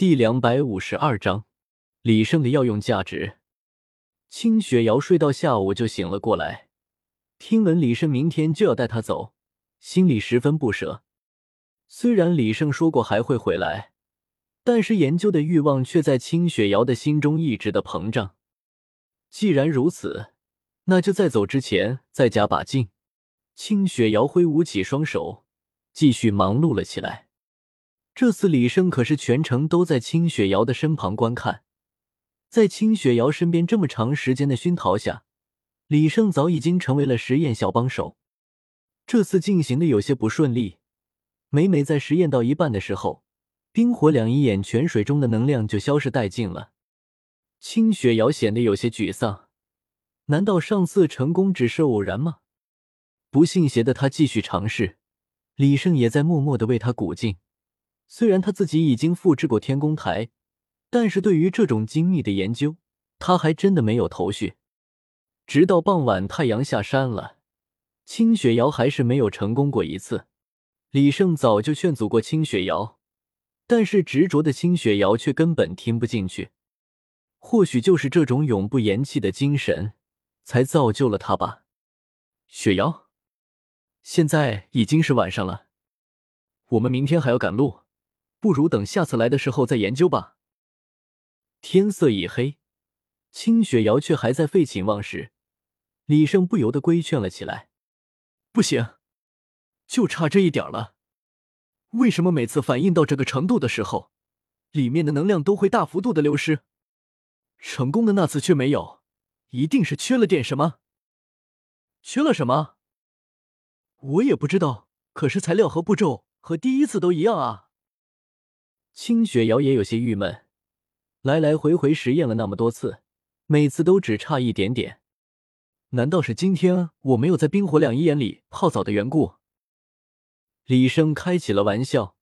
第两百五十二章，李胜的药用价值。清雪瑶睡到下午就醒了过来，听闻李胜明天就要带她走，心里十分不舍。虽然李胜说过还会回来，但是研究的欲望却在清雪瑶的心中一直的膨胀。既然如此，那就在走之前再加把劲。清雪瑶挥舞起双手，继续忙碌了起来。这次李胜可是全程都在清雪瑶的身旁观看，在清雪瑶身边这么长时间的熏陶下，李胜早已经成为了实验小帮手。这次进行的有些不顺利，每每在实验到一半的时候，冰火两仪眼泉水中的能量就消失殆尽了。清雪瑶显得有些沮丧，难道上次成功只是偶然吗？不信邪的他继续尝试，李胜也在默默的为他鼓劲。虽然他自己已经复制过天宫台，但是对于这种精密的研究，他还真的没有头绪。直到傍晚，太阳下山了，清雪瑶还是没有成功过一次。李胜早就劝阻过清雪瑶，但是执着的清雪瑶却根本听不进去。或许就是这种永不言弃的精神，才造就了他吧。雪瑶，现在已经是晚上了，我们明天还要赶路。不如等下次来的时候再研究吧。天色已黑，清雪瑶却还在废寝忘食。李胜不由得规劝了起来：“不行，就差这一点了。为什么每次反应到这个程度的时候，里面的能量都会大幅度的流失？成功的那次却没有，一定是缺了点什么。缺了什么？我也不知道。可是材料和步骤和第一次都一样啊。”清雪瑶也有些郁闷，来来回回实验了那么多次，每次都只差一点点。难道是今天我没有在冰火两仪眼里泡澡的缘故？李生开起了玩笑，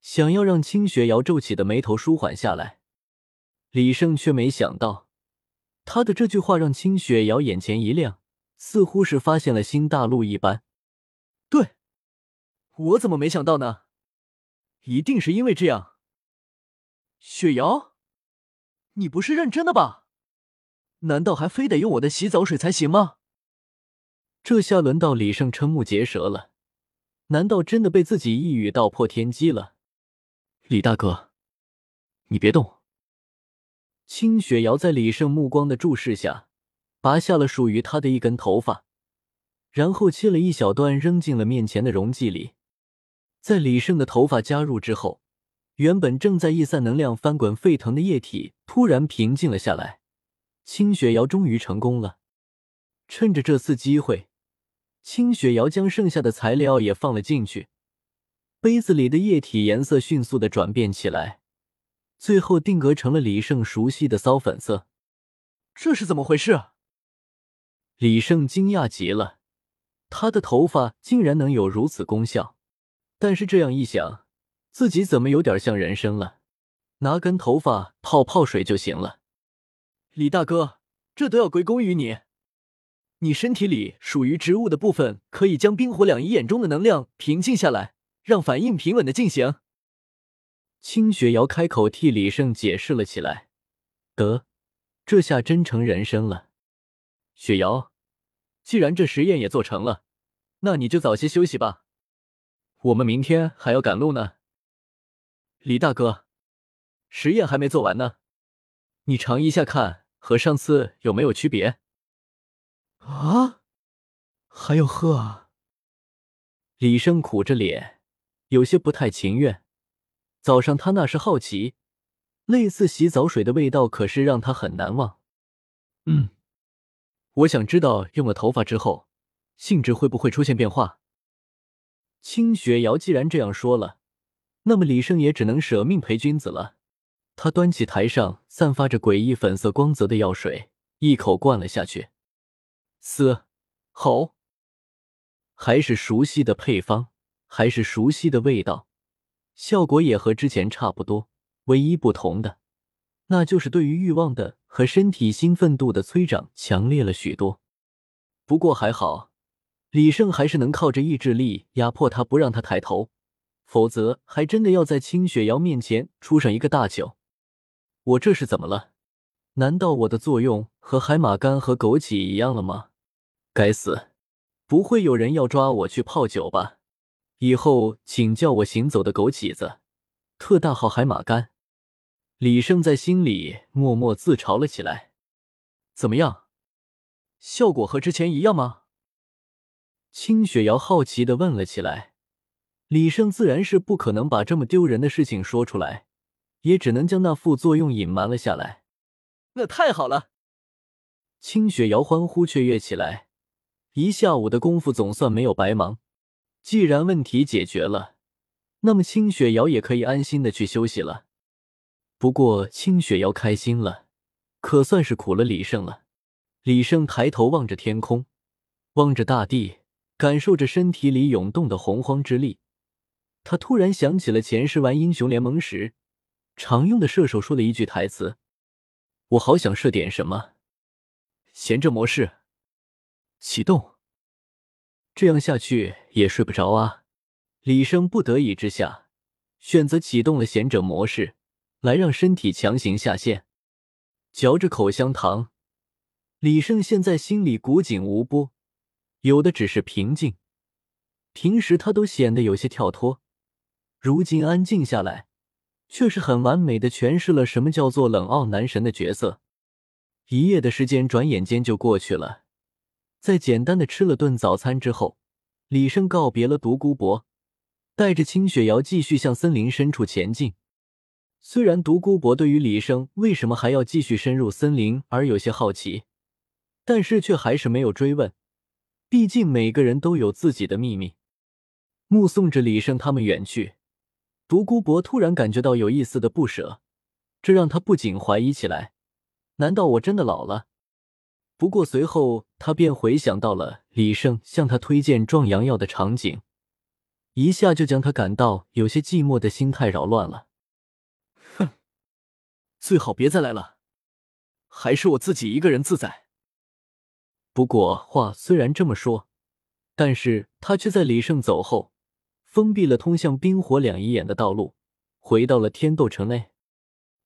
想要让清雪瑶皱起的眉头舒缓下来。李生却没想到，他的这句话让清雪瑶眼前一亮，似乎是发现了新大陆一般。对，我怎么没想到呢？一定是因为这样。雪瑶，你不是认真的吧？难道还非得用我的洗澡水才行吗？这下轮到李胜瞠目结舌了，难道真的被自己一语道破天机了？李大哥，你别动。清雪瑶在李胜目光的注视下，拔下了属于他的一根头发，然后切了一小段扔进了面前的溶剂里。在李胜的头发加入之后。原本正在溢散能量、翻滚沸腾的液体突然平静了下来。清雪瑶终于成功了。趁着这次机会，清雪瑶将剩下的材料也放了进去。杯子里的液体颜色迅速的转变起来，最后定格成了李胜熟悉的骚粉色。这是怎么回事？李胜惊讶极了，他的头发竟然能有如此功效。但是这样一想，自己怎么有点像人参了？拿根头发泡泡水就行了。李大哥，这都要归功于你。你身体里属于植物的部分，可以将冰火两仪眼中的能量平静下来，让反应平稳的进行。清雪瑶开口替李胜解释了起来。得，这下真成人参了。雪瑶，既然这实验也做成了，那你就早些休息吧。我们明天还要赶路呢。李大哥，实验还没做完呢，你尝一下看，和上次有没有区别？啊，还要喝啊？李生苦着脸，有些不太情愿。早上他那是好奇，类似洗澡水的味道，可是让他很难忘。嗯，我想知道用了头发之后，性质会不会出现变化？清雪瑶既然这样说了。那么李胜也只能舍命陪君子了。他端起台上散发着诡异粉色光泽的药水，一口灌了下去。嘶吼，还是熟悉的配方，还是熟悉的味道，效果也和之前差不多。唯一不同的，那就是对于欲望的和身体兴奋度的催长强烈了许多。不过还好，李胜还是能靠着意志力压迫他，不让他抬头。否则还真的要在清雪瑶面前出上一个大糗。我这是怎么了？难道我的作用和海马干和枸杞一样了吗？该死，不会有人要抓我去泡酒吧？以后请叫我行走的枸杞子，特大号海马干。李胜在心里默默自嘲了起来。怎么样，效果和之前一样吗？清雪瑶好奇的问了起来。李胜自然是不可能把这么丢人的事情说出来，也只能将那副作用隐瞒了下来。那太好了！清雪瑶欢呼雀跃起来，一下午的功夫总算没有白忙。既然问题解决了，那么清雪瑶也可以安心的去休息了。不过清雪瑶开心了，可算是苦了李胜了。李胜抬头望着天空，望着大地，感受着身体里涌动的洪荒之力。他突然想起了前世玩英雄联盟时常用的射手说的一句台词：“我好想射点什么。”闲着模式启动，这样下去也睡不着啊！李生不得已之下，选择启动了贤者模式，来让身体强行下线。嚼着口香糖，李胜现在心里古井无波，有的只是平静。平时他都显得有些跳脱。如今安静下来，却是很完美的诠释了什么叫做冷傲男神的角色。一夜的时间转眼间就过去了，在简单的吃了顿早餐之后，李胜告别了独孤博，带着清雪瑶继续向森林深处前进。虽然独孤博对于李胜为什么还要继续深入森林而有些好奇，但是却还是没有追问，毕竟每个人都有自己的秘密。目送着李胜他们远去。独孤博突然感觉到有一丝的不舍，这让他不禁怀疑起来：难道我真的老了？不过随后他便回想到了李胜向他推荐壮阳药的场景，一下就将他感到有些寂寞的心态扰乱了。哼，最好别再来了，还是我自己一个人自在。不过话虽然这么说，但是他却在李胜走后。封闭了通向冰火两仪眼的道路，回到了天斗城内。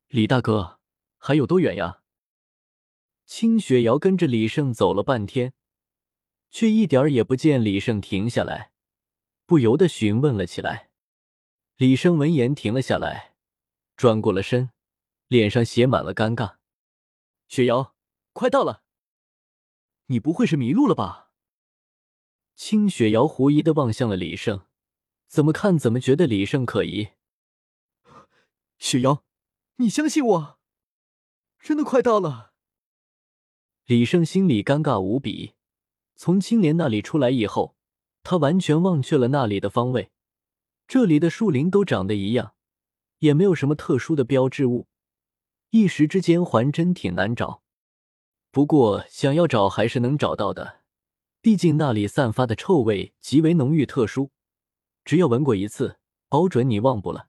李大哥，还有多远呀？清雪瑶跟着李胜走了半天，却一点也不见李胜停下来，不由得询问了起来。李胜闻言停了下来，转过了身，脸上写满了尴尬。雪瑶，快到了，你不会是迷路了吧？清雪瑶狐疑的望向了李胜。怎么看怎么觉得李胜可疑。雪瑶，你相信我，真的快到了。李胜心里尴尬无比。从青莲那里出来以后，他完全忘却了那里的方位。这里的树林都长得一样，也没有什么特殊的标志物，一时之间还真挺难找。不过想要找还是能找到的，毕竟那里散发的臭味极为浓郁特殊。只要闻过一次，保准你忘不了。